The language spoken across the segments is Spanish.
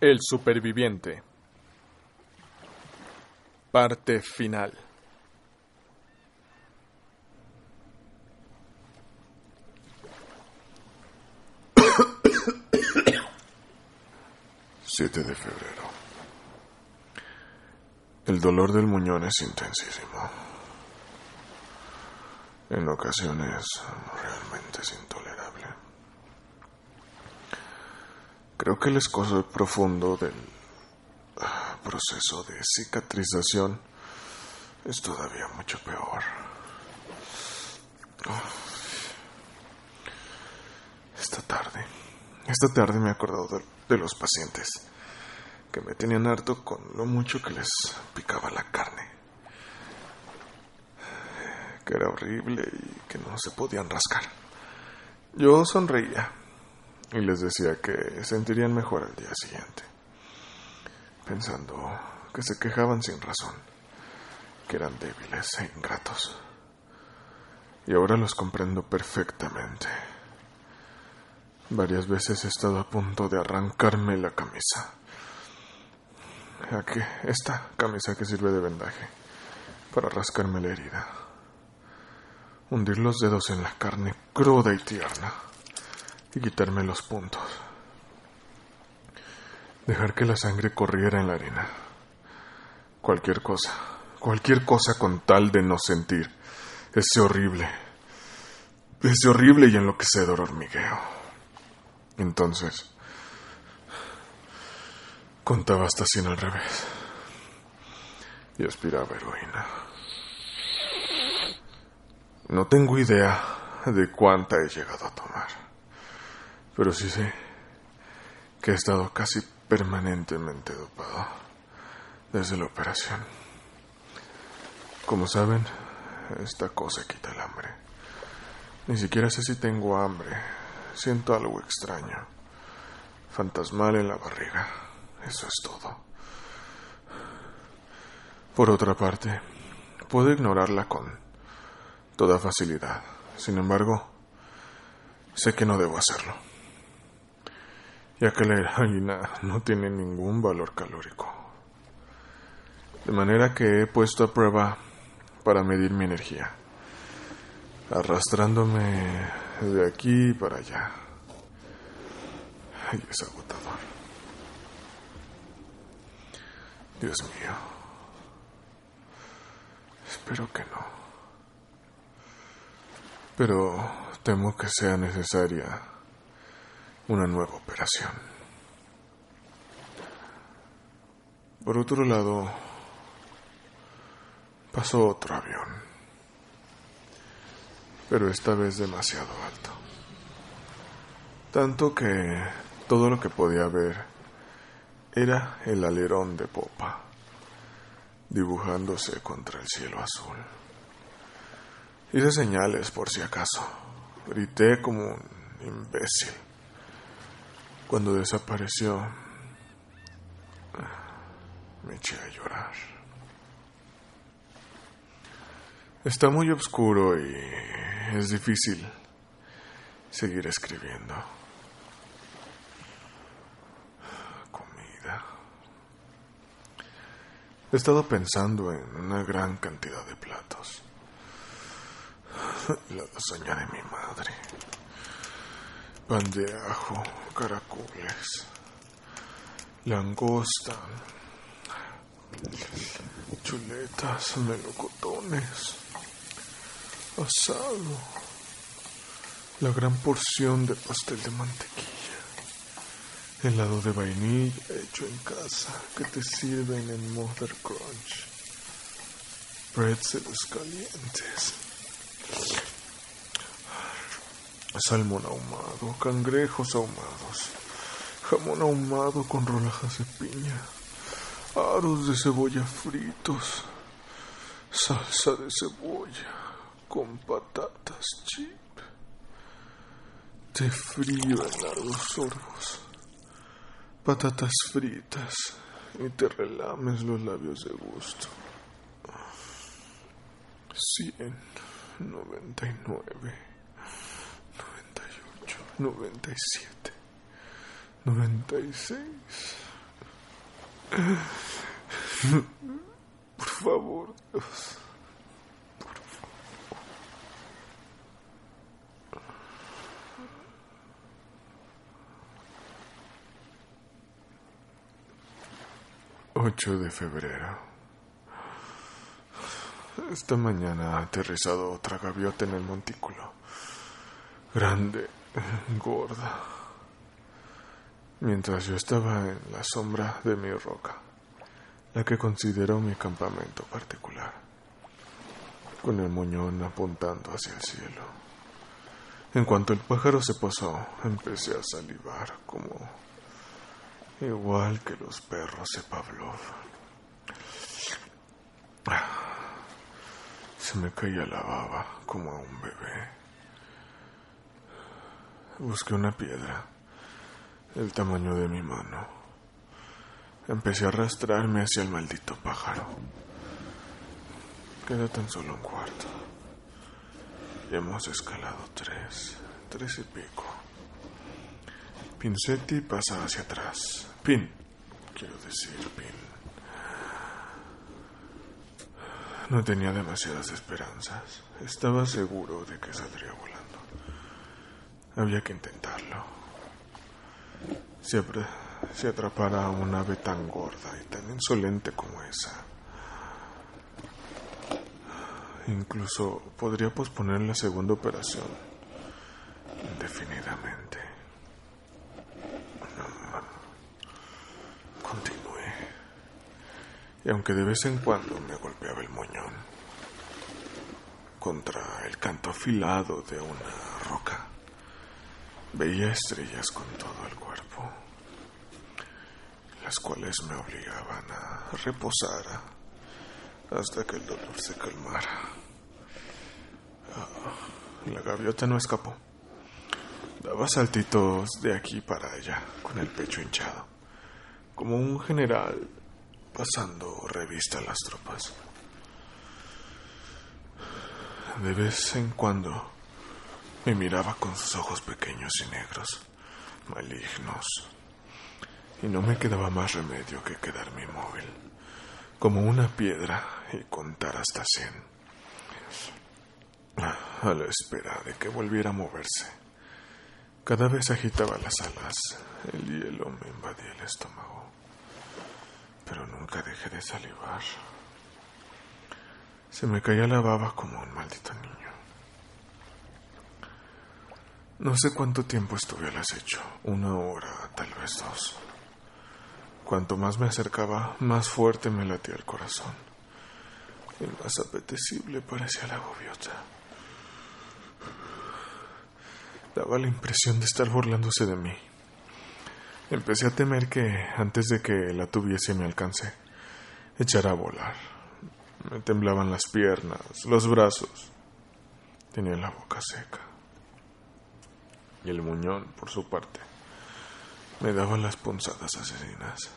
El superviviente. Parte final. Siete de febrero. El dolor del muñón es intensísimo. En ocasiones realmente es Creo que el escozo profundo del ah, proceso de cicatrización es todavía mucho peor. Esta tarde, esta tarde me he acordado de, de los pacientes que me tenían harto con lo mucho que les picaba la carne. Que era horrible y que no se podían rascar. Yo sonreía y les decía que sentirían mejor al día siguiente, pensando que se quejaban sin razón, que eran débiles e ingratos. Y ahora los comprendo perfectamente. Varias veces he estado a punto de arrancarme la camisa. Esta camisa que sirve de vendaje para rascarme la herida. Hundir los dedos en la carne cruda y tierna y quitarme los puntos. Dejar que la sangre corriera en la arena. Cualquier cosa, cualquier cosa con tal de no sentir ese horrible, ese horrible y enloquecedor hormigueo. Entonces, contaba hasta cien al revés y aspiraba heroína. No tengo idea de cuánta he llegado a tomar, pero sí sé que he estado casi permanentemente dopado desde la operación. Como saben, esta cosa quita el hambre. Ni siquiera sé si tengo hambre. Siento algo extraño, fantasmal en la barriga. Eso es todo. Por otra parte, puedo ignorarla con toda facilidad. Sin embargo, sé que no debo hacerlo, ya que la heroína no tiene ningún valor calórico. De manera que he puesto a prueba para medir mi energía, arrastrándome de aquí para allá. Ay, es agotador. Dios mío. Espero que no. Pero temo que sea necesaria una nueva operación. Por otro lado, pasó otro avión, pero esta vez demasiado alto. Tanto que todo lo que podía ver era el alerón de popa, dibujándose contra el cielo azul. Hice señales por si acaso. Grité como un imbécil. Cuando desapareció, me eché a llorar. Está muy oscuro y es difícil seguir escribiendo. Comida. He estado pensando en una gran cantidad de platos. La lasaña de mi madre. Pan de ajo, caracoles, langosta, chuletas, melocotones, asado, la gran porción de pastel de mantequilla, helado de vainilla hecho en casa que te sirven en Mother Crunch, pretzels calientes salmón ahumado, cangrejos ahumados, jamón ahumado con rodajas de piña, aros de cebolla fritos, salsa de cebolla con patatas chip, té frío en largos sorbos, patatas fritas y te relames los labios de gusto. Cien noventa y nueve. 97, 96, Por favor, Dios. Ocho de febrero. Esta mañana ha aterrizado otra gaviota en el montículo. Grande, gorda. Mientras yo estaba en la sombra de mi roca la que considero mi campamento particular, con el moñón apuntando hacia el cielo. En cuanto el pájaro se posó, empecé a salivar como igual que los perros de Pavlov. Se me caía la baba como a un bebé. Busqué una piedra, el tamaño de mi mano Empecé a arrastrarme hacia el maldito pájaro. Queda tan solo un cuarto. Y hemos escalado tres, tres y pico. Pincetti pasa hacia atrás. Pin, quiero decir, Pin. No tenía demasiadas esperanzas. Estaba seguro de que saldría volando. Había que intentarlo. Siempre si atrapara a un ave tan gorda y tan insolente como esa. Incluso podría posponer la segunda operación indefinidamente. Continué. Y aunque de vez en cuando me golpeaba el moñón contra el canto afilado de una veía estrellas con todo el cuerpo las cuales me obligaban a reposar hasta que el dolor se calmara. Ah, la gaviota no escapó. Daba saltitos de aquí para allá, con el pecho hinchado, como un general pasando revista a las tropas. De vez en cuando me miraba con sus ojos pequeños y negros, malignos, y no me quedaba más remedio que quedarme inmóvil, como una piedra, y contar hasta cien, a la espera de que volviera a moverse. Cada vez agitaba las alas, el hielo me invadía el estómago, pero nunca dejé de salivar. Se me caía la baba como un maldito niño. No sé cuánto tiempo estuve al acecho, una hora, tal vez dos. Cuanto más me acercaba, más fuerte me latía el corazón. Y más apetecible parecía la gaviota. Daba la impresión de estar burlándose de mí. Empecé a temer que, antes de que la tuviese mi alcance, echara a volar. Me temblaban las piernas, los brazos. Tenía la boca seca. Y el muñón, por su parte, me daba las punzadas asesinas.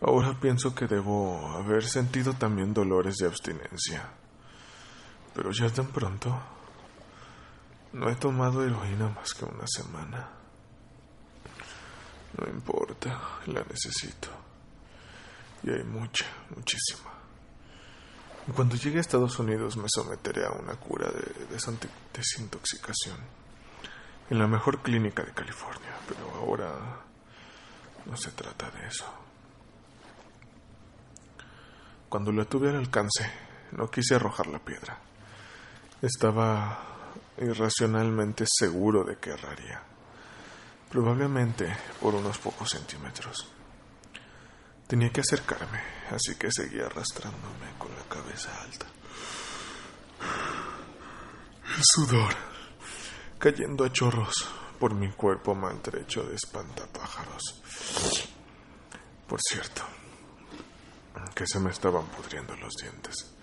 Ahora pienso que debo haber sentido también dolores de abstinencia. Pero ya tan pronto. No he tomado heroína más que una semana. No importa, la necesito. Y hay mucha, muchísima. Y cuando llegue a Estados Unidos me someteré a una cura de desintoxicación en la mejor clínica de California. Pero ahora no se trata de eso. Cuando la tuve al alcance, no quise arrojar la piedra. Estaba irracionalmente seguro de que erraría, probablemente por unos pocos centímetros. Tenía que acercarme, así que seguí arrastrándome con la cabeza alta. El sudor cayendo a chorros por mi cuerpo maltrecho de espantapájaros. Por cierto, que se me estaban pudriendo los dientes.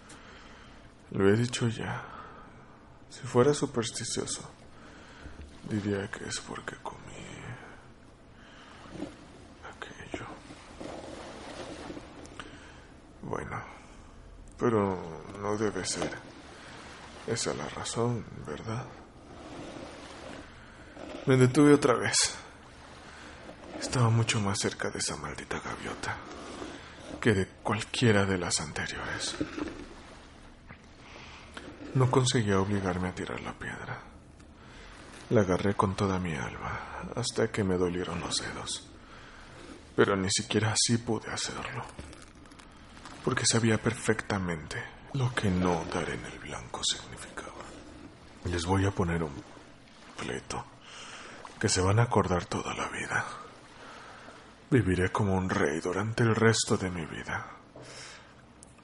Lo he dicho ya. Si fuera supersticioso, diría que es porque comí aquello. Bueno, pero no debe ser esa la razón, ¿verdad? Me detuve otra vez. Estaba mucho más cerca de esa maldita gaviota que de cualquiera de las anteriores. No conseguía obligarme a tirar la piedra. La agarré con toda mi alma hasta que me dolieron los dedos. Pero ni siquiera así pude hacerlo. Porque sabía perfectamente lo que no dar en el blanco significaba. Les voy a poner un pleito que se van a acordar toda la vida. Viviré como un rey durante el resto de mi vida.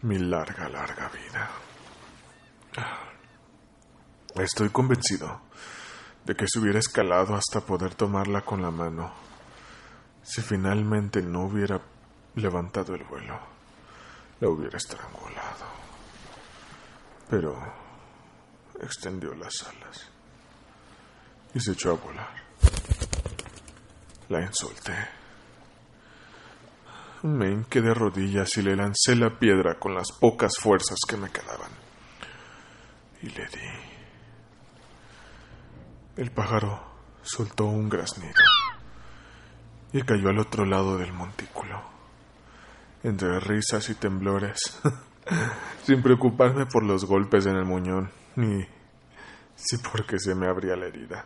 Mi larga, larga vida. Estoy convencido de que se hubiera escalado hasta poder tomarla con la mano si finalmente no hubiera levantado el vuelo. La hubiera estrangulado. Pero extendió las alas y se echó a volar. La insulté. Me hinqué de rodillas y le lancé la piedra con las pocas fuerzas que me quedaban. Y le di. El pájaro soltó un graznido y cayó al otro lado del montículo. Entre risas y temblores, sin preocuparme por los golpes en el muñón, ni si porque se me abría la herida.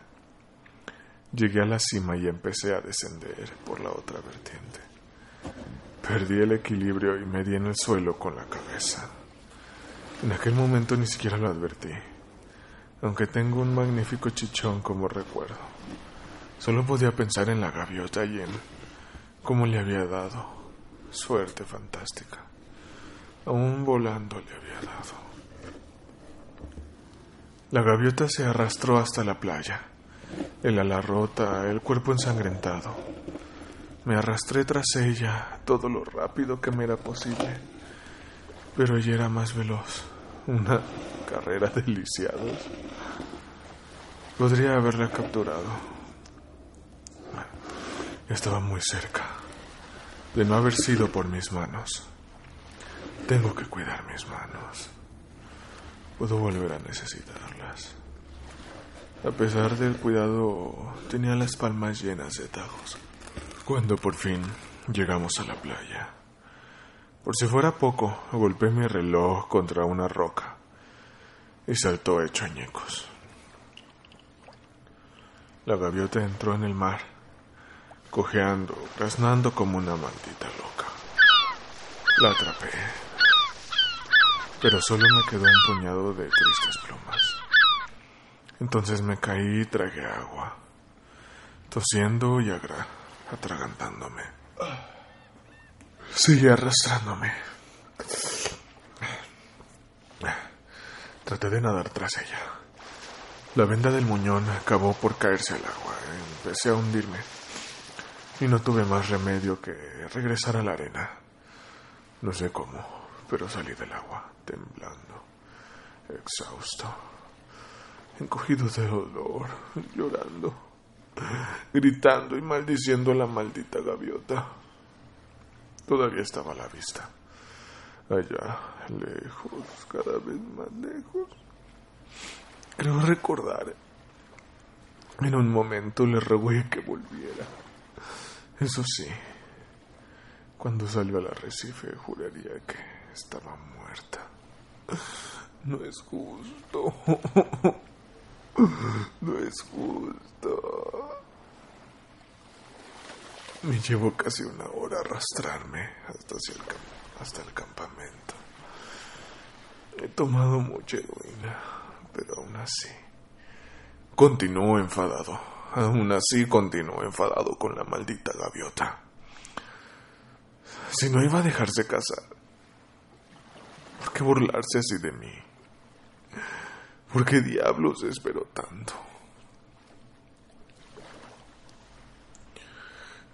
Llegué a la cima y empecé a descender por la otra vertiente. Perdí el equilibrio y me di en el suelo con la cabeza. En aquel momento ni siquiera lo advertí, aunque tengo un magnífico chichón como recuerdo. Solo podía pensar en la gaviota y en cómo le había dado. Suerte fantástica. Aún volando le había dado. La gaviota se arrastró hasta la playa, el ala rota, el cuerpo ensangrentado. Me arrastré tras ella todo lo rápido que me era posible, pero ella era más veloz. Una carrera de lisiados. Podría haberla capturado. Estaba muy cerca de no haber sido por mis manos. Tengo que cuidar mis manos. Puedo volver a necesitarlas. A pesar del cuidado, tenía las palmas llenas de tajos. Cuando por fin llegamos a la playa, por si fuera poco, golpeé mi reloj contra una roca y saltó hecho añicos. La gaviota entró en el mar, cojeando, graznando como una maldita loca. La atrapé, pero solo me quedó un puñado de tristes plumas. Entonces me caí y tragué agua, tosiendo y agra atragantándome. Sigue arrastrándome. Traté de nadar tras ella. La venda del muñón acabó por caerse al agua. Empecé a hundirme. Y no tuve más remedio que regresar a la arena. No sé cómo, pero salí del agua, temblando, exhausto, encogido de dolor, llorando, gritando y maldiciendo a la maldita gaviota. Todavía estaba a la vista. Allá, lejos, cada vez más lejos. Creo recordar. En un momento le rogué que volviera. Eso sí, cuando salió al arrecife juraría que estaba muerta. No es justo. No es justo. Me llevó casi una hora arrastrarme hasta, el, hasta el campamento. He tomado mucha heroína, pero aún así. Continúo enfadado. Aún así continúo enfadado con la maldita gaviota. Si no iba a dejarse casar, ¿por qué burlarse así de mí? ¿Por qué diablos espero tanto?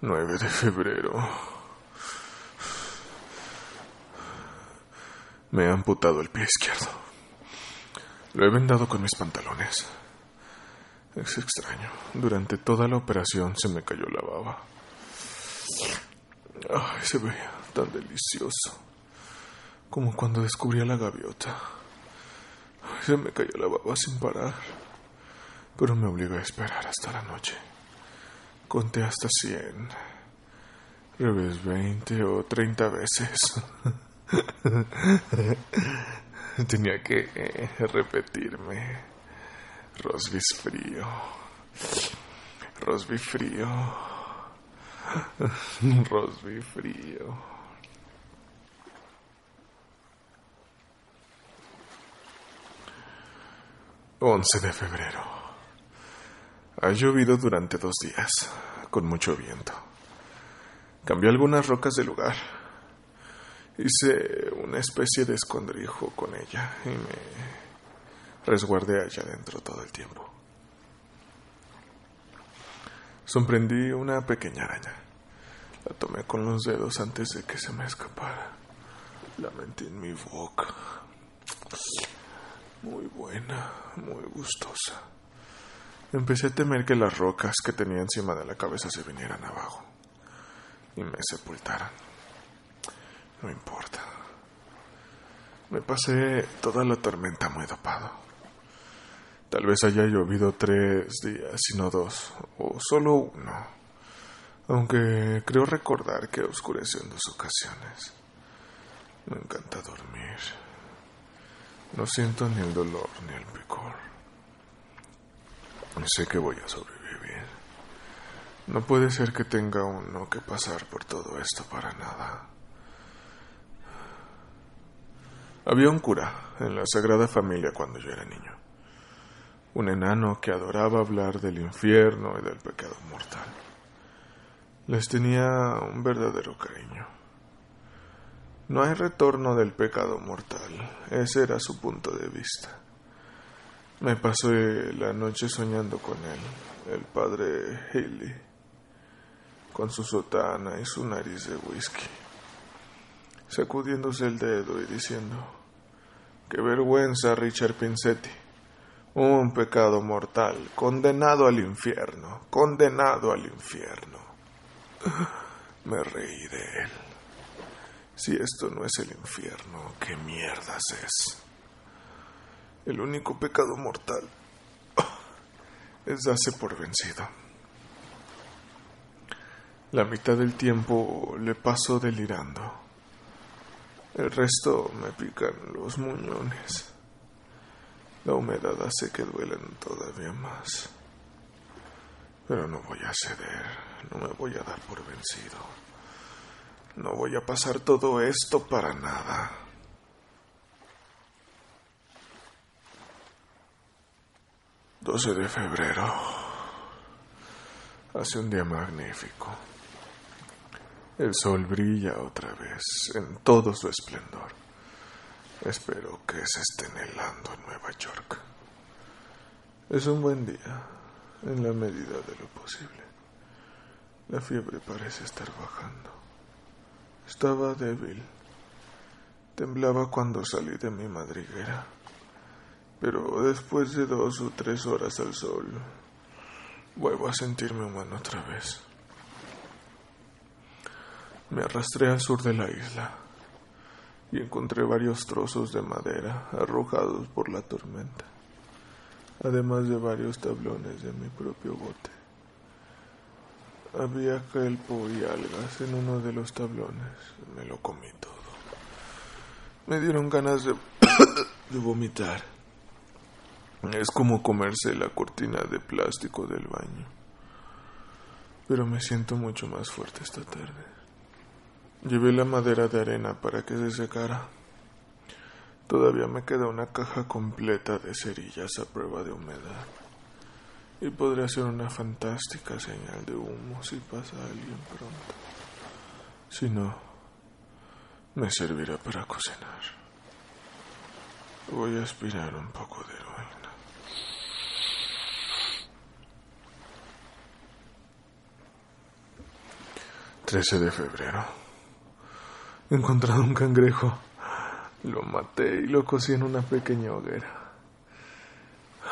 9 de febrero. Me he amputado el pie izquierdo. Lo he vendado con mis pantalones. Es extraño. Durante toda la operación se me cayó la baba. Ay, se veía tan delicioso. Como cuando descubrí a la gaviota. Se me cayó la baba sin parar. Pero me obligó a esperar hasta la noche. Conté hasta cien revés 20 o 30 veces. Tenía que eh, repetirme. Rosby frío. Rosby frío. Rosby frío. Once de febrero. Ha llovido durante dos días, con mucho viento. Cambié algunas rocas de lugar. Hice una especie de escondrijo con ella y me resguardé allá adentro todo el tiempo. Sorprendí una pequeña araña. La tomé con los dedos antes de que se me escapara. La metí en mi boca. Muy buena, muy gustosa. Empecé a temer que las rocas que tenía encima de la cabeza se vinieran abajo y me sepultaran. No importa. Me pasé toda la tormenta muy dopado. Tal vez haya llovido tres días y no dos, o solo uno, aunque creo recordar que oscureció en dos ocasiones. Me encanta dormir. No siento ni el dolor ni el picor. Sé que voy a sobrevivir. No puede ser que tenga uno que pasar por todo esto para nada. Había un cura en la Sagrada Familia cuando yo era niño. Un enano que adoraba hablar del infierno y del pecado mortal. Les tenía un verdadero cariño. No hay retorno del pecado mortal. Ese era su punto de vista. Me pasé la noche soñando con él, el padre Haley, con su sotana y su nariz de whisky, sacudiéndose el dedo y diciendo, qué vergüenza Richard Pincetti, un pecado mortal, condenado al infierno, condenado al infierno. Me reí de él. Si esto no es el infierno, ¿qué mierdas es? El único pecado mortal es darse por vencido. La mitad del tiempo le paso delirando. El resto me pican los muñones. La humedad hace que duelen todavía más. Pero no voy a ceder, no me voy a dar por vencido. No voy a pasar todo esto para nada. Doce de febrero. Hace un día magnífico. El sol brilla otra vez en todo su esplendor. Espero que se esté helando en Nueva York. Es un buen día, en la medida de lo posible. La fiebre parece estar bajando. Estaba débil. Temblaba cuando salí de mi madriguera. Pero después de dos o tres horas al sol, vuelvo a sentirme humano otra vez. Me arrastré al sur de la isla y encontré varios trozos de madera arrojados por la tormenta, además de varios tablones de mi propio bote. Había kelpo y algas en uno de los tablones. Me lo comí todo. Me dieron ganas de, de vomitar. Es como comerse la cortina de plástico del baño. Pero me siento mucho más fuerte esta tarde. Llevé la madera de arena para que se secara. Todavía me queda una caja completa de cerillas a prueba de humedad. Y podría ser una fantástica señal de humo si pasa alguien pronto. Si no, me servirá para cocinar. Voy a aspirar un poco de heroína. 13 de febrero. He encontrado un cangrejo. Lo maté y lo cocí en una pequeña hoguera.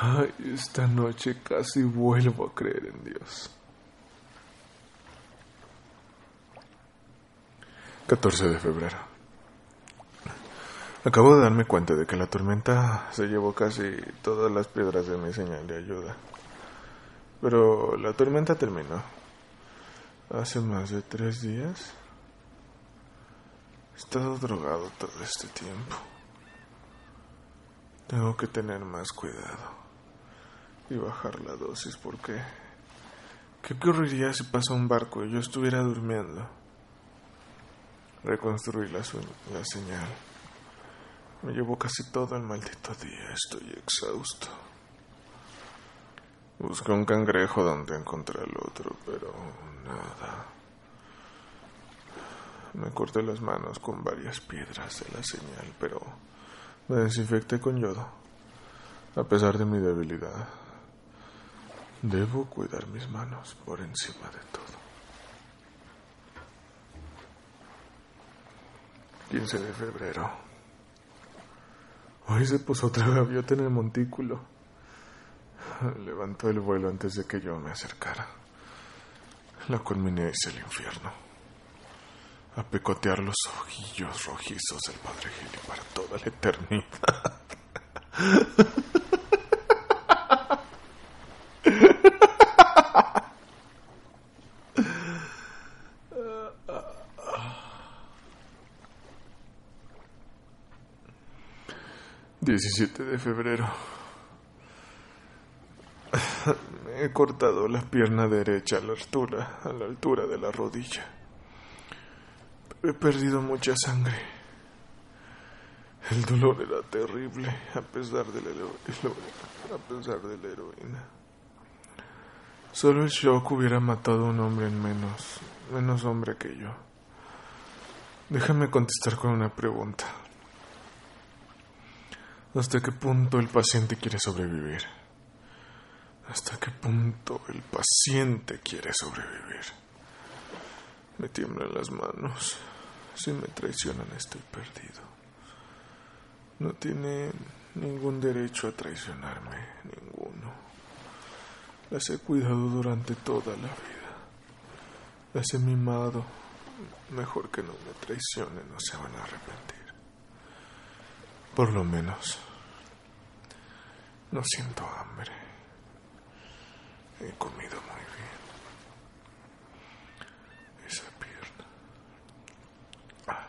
Ay, esta noche casi vuelvo a creer en Dios. 14 de febrero. Acabo de darme cuenta de que la tormenta se llevó casi todas las piedras de mi señal de ayuda. Pero la tormenta terminó. Hace más de tres días. He estado drogado todo este tiempo. Tengo que tener más cuidado y bajar la dosis porque ¿qué ocurriría si pasa un barco y yo estuviera durmiendo? Reconstruir la, la señal. Me llevó casi todo el maldito día. Estoy exhausto. Busqué un cangrejo donde encontré el otro, pero nada. Me corté las manos con varias piedras de la señal, pero me desinfecté con yodo, a pesar de mi debilidad. Debo cuidar mis manos por encima de todo. 15 de febrero. Hoy se puso otra gaviota en el montículo. Levantó el vuelo antes de que yo me acercara. La culminé hacia el infierno. A picotear los ojillos rojizos del Padre Gili para toda la eternidad. Diecisiete de febrero. Me he cortado la pierna derecha a la altura, a la altura de la rodilla. He perdido mucha sangre. El dolor era terrible a pesar de la, a pesar de la heroína. Solo el shock hubiera matado a un hombre en menos, menos hombre que yo. Déjame contestar con una pregunta. ¿Hasta qué punto el paciente quiere sobrevivir? ¿Hasta qué punto el paciente quiere sobrevivir? Me tiemblan las manos. Si me traicionan estoy perdido. No tiene ningún derecho a traicionarme, ninguno. Las he cuidado durante toda la vida. Las he mimado. Mejor que no me traicionen, no se van a arrepentir. Por lo menos, no siento hambre. He comido muy bien. Esa pierna. Ah.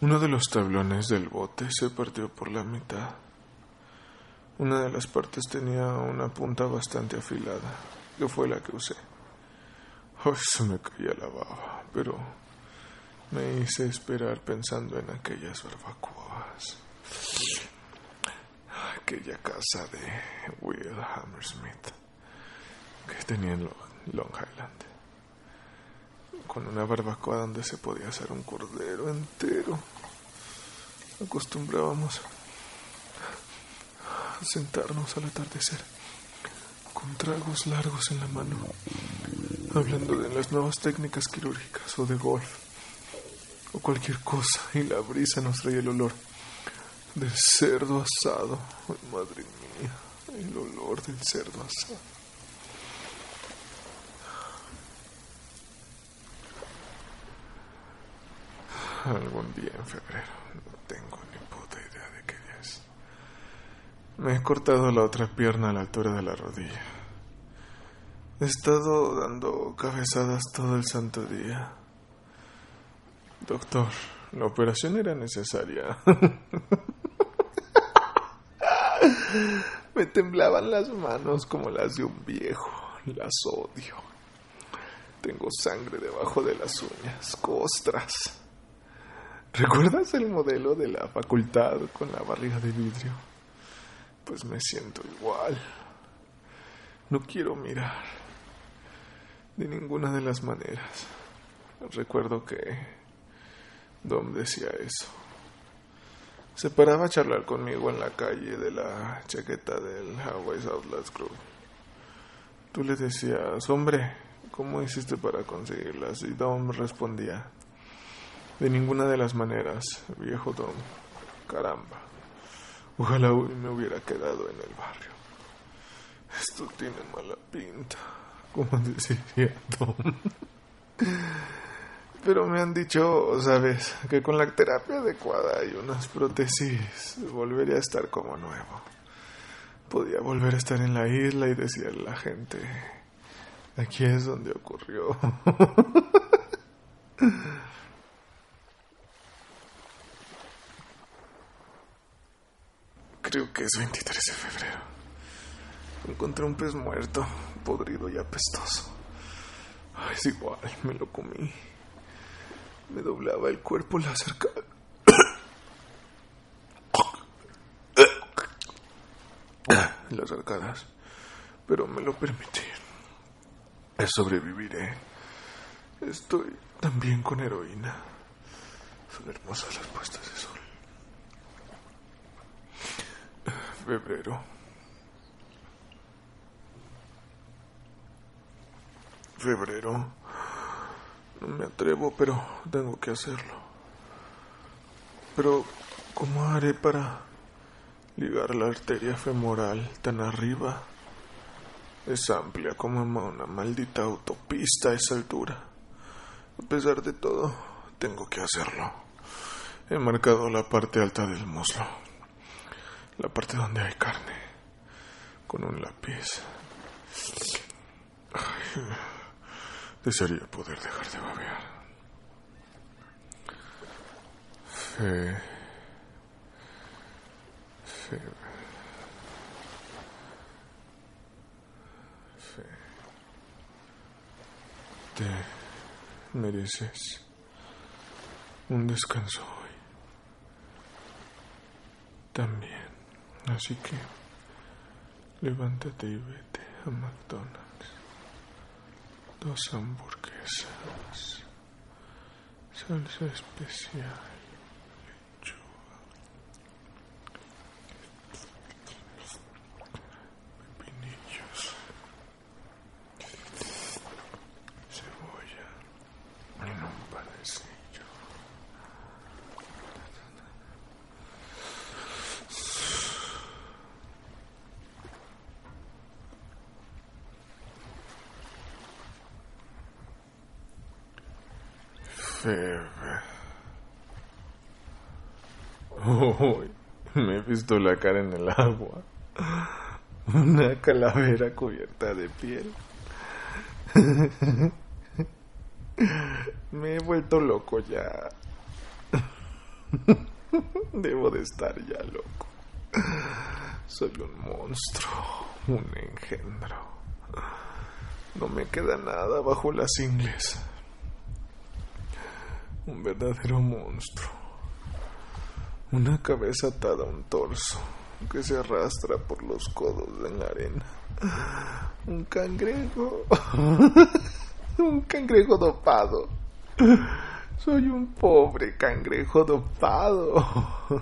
Uno de los tablones del bote se partió por la mitad. Una de las partes tenía una punta bastante afilada, que fue la que usé. Oh, se me caía la baba, pero me hice esperar pensando en aquellas barbacoas. Aquella casa de Will Hammersmith que tenía en Long Island. Con una barbacoa donde se podía hacer un cordero entero. Acostumbrábamos a sentarnos al atardecer con tragos largos en la mano, hablando de las nuevas técnicas quirúrgicas o de golf o cualquier cosa y la brisa nos traía el olor del cerdo asado. madre mía, el olor del cerdo asado. algún día en febrero. No tengo ni puta idea de qué es. Me he cortado la otra pierna a la altura de la rodilla. He estado dando cabezadas todo el santo día. Doctor, la operación era necesaria. Me temblaban las manos como las de un viejo. Las odio. Tengo sangre debajo de las uñas, costras. ¿Recuerdas el modelo de la facultad con la barriga de vidrio? Pues me siento igual. No quiero mirar. De ninguna de las maneras. Recuerdo que Dom decía eso. Se paraba a charlar conmigo en la calle de la chaqueta del Hawaii's Outlast Group. Tú le decías, hombre, ¿cómo hiciste para conseguirlas? Y Dom respondía, de ninguna de las maneras, viejo Tom. Caramba. Ojalá me hubiera quedado en el barrio. Esto tiene mala pinta, como decía Tom. Pero me han dicho, sabes, que con la terapia adecuada y unas prótesis volvería a estar como nuevo. Podía volver a estar en la isla y decirle a la gente Aquí es donde ocurrió. Creo que es 23 de febrero. Encontré un pez muerto, podrido y apestoso. es igual, me lo comí. Me doblaba el cuerpo la cerca. Las arcadas. Pero me lo permití. Sobreviviré. Estoy también con heroína. Son hermosas las puestas de sol. Febrero. Febrero. No me atrevo, pero tengo que hacerlo. Pero, ¿cómo haré para ligar la arteria femoral tan arriba? Es amplia como una maldita autopista a esa altura. A pesar de todo, tengo que hacerlo. He marcado la parte alta del muslo, la parte donde hay carne, con un lápiz. Desearía poder dejar de babear. Fe. Fe. Fe. Te mereces un descanso hoy. También. Así que levántate y vete a McDonald's. Dos hamburguesas. Salsa especial. Me he visto la cara en el agua. Una calavera cubierta de piel. Me he vuelto loco ya. Debo de estar ya loco. Soy un monstruo, un engendro. No me queda nada bajo las ingles un verdadero monstruo. Una cabeza atada a un torso que se arrastra por los codos en la arena. Un cangrejo. un cangrejo dopado. Soy un pobre cangrejo dopado.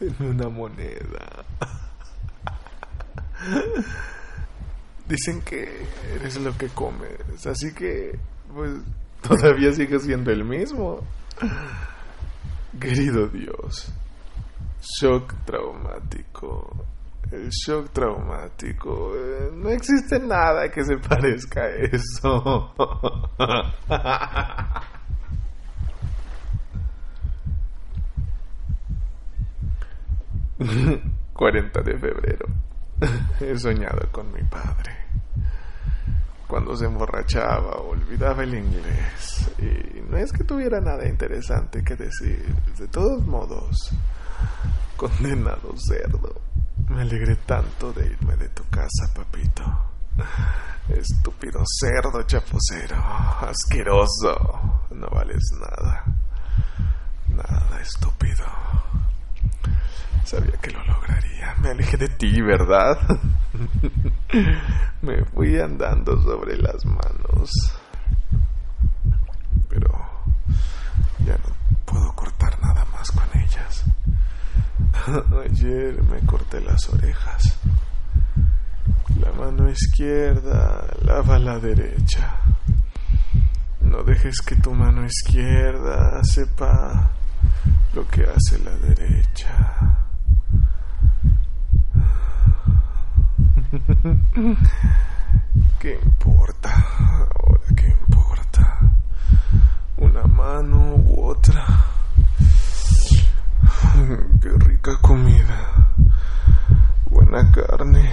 en una moneda. Dicen que eres lo que comes, así que, pues, todavía sigue siendo el mismo. Querido Dios, shock traumático. El shock traumático. Eh, no existe nada que se parezca a eso. 40 de febrero. He soñado con mi padre cuando se emborrachaba olvidaba el inglés. Y no es que tuviera nada interesante que decir. De todos modos, condenado cerdo. Me alegré tanto de irme de tu casa, papito. Estúpido cerdo chapucero. Asqueroso. No vales nada. Nada, estúpido. Sabía que lo lograría. Me alejé de ti, ¿verdad? Me fui andando sobre las manos. Pero ya no puedo cortar nada más con ellas. Ayer me corté las orejas. La mano izquierda lava la derecha. No dejes que tu mano izquierda sepa lo que hace la derecha. ¿Qué importa? Ahora, ¿qué importa? Una mano u otra. Qué rica comida. Buena carne.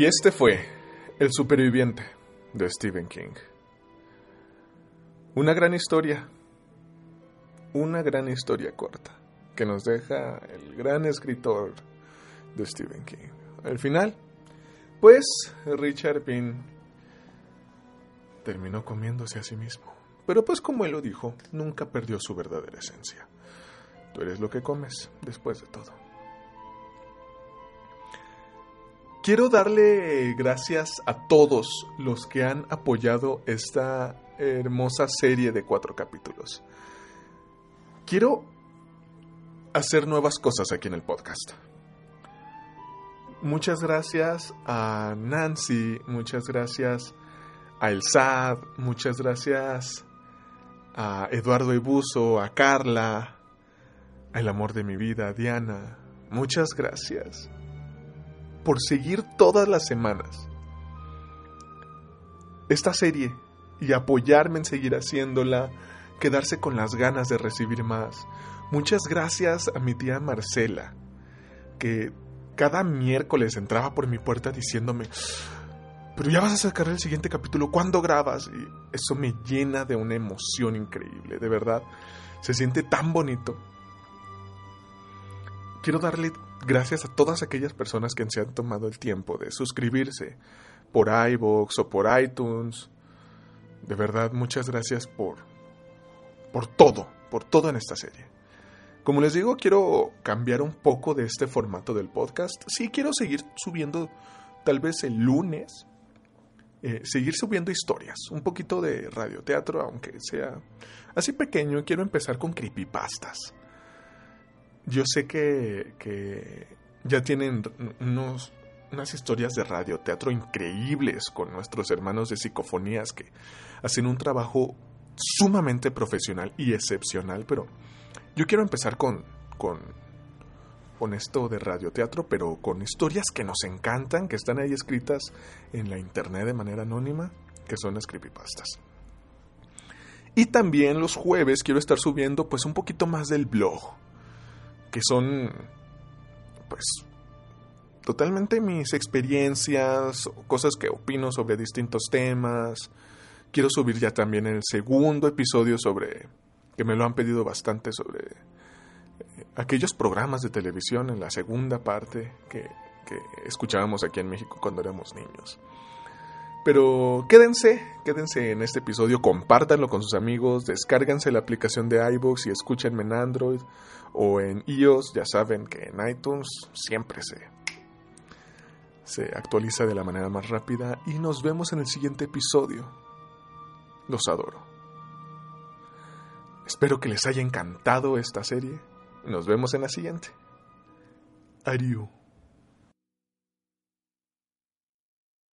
Y este fue El superviviente de Stephen King. Una gran historia, una gran historia corta que nos deja el gran escritor de Stephen King. Al final, pues Richard Pin terminó comiéndose a sí mismo. Pero pues como él lo dijo, nunca perdió su verdadera esencia. Tú eres lo que comes después de todo. Quiero darle gracias a todos los que han apoyado esta hermosa serie de cuatro capítulos. Quiero hacer nuevas cosas aquí en el podcast. Muchas gracias a Nancy, muchas gracias a El Sad, muchas gracias a Eduardo Ebuso, a Carla, a El Amor de mi vida, a Diana. Muchas gracias por seguir todas las semanas esta serie y apoyarme en seguir haciéndola, quedarse con las ganas de recibir más. Muchas gracias a mi tía Marcela, que cada miércoles entraba por mi puerta diciéndome, pero ya vas a sacar el siguiente capítulo, ¿cuándo grabas? Y eso me llena de una emoción increíble, de verdad. Se siente tan bonito. Quiero darle gracias a todas aquellas personas que se han tomado el tiempo de suscribirse por iVoox o por iTunes. De verdad, muchas gracias por, por todo, por todo en esta serie. Como les digo, quiero cambiar un poco de este formato del podcast. Sí, quiero seguir subiendo tal vez el lunes, eh, seguir subiendo historias, un poquito de radioteatro, aunque sea así pequeño. Quiero empezar con creepypastas. Yo sé que, que ya tienen unos, unas historias de radioteatro increíbles con nuestros hermanos de psicofonías que hacen un trabajo sumamente profesional y excepcional, pero yo quiero empezar con, con, con esto de radioteatro, pero con historias que nos encantan, que están ahí escritas en la internet de manera anónima, que son las creepypastas. Y también los jueves quiero estar subiendo pues un poquito más del blog, que son pues totalmente mis experiencias, cosas que opino sobre distintos temas. Quiero subir ya también el segundo episodio sobre, que me lo han pedido bastante, sobre eh, aquellos programas de televisión en la segunda parte que, escuchábamos aquí en México cuando éramos niños. Pero quédense, quédense en este episodio, compártanlo con sus amigos, descárganse la aplicación de iVoox y escúchenme en Android o en iOS. Ya saben que en iTunes siempre se, se actualiza de la manera más rápida. Y nos vemos en el siguiente episodio. Los adoro. Espero que les haya encantado esta serie. Nos vemos en la siguiente. Adiós.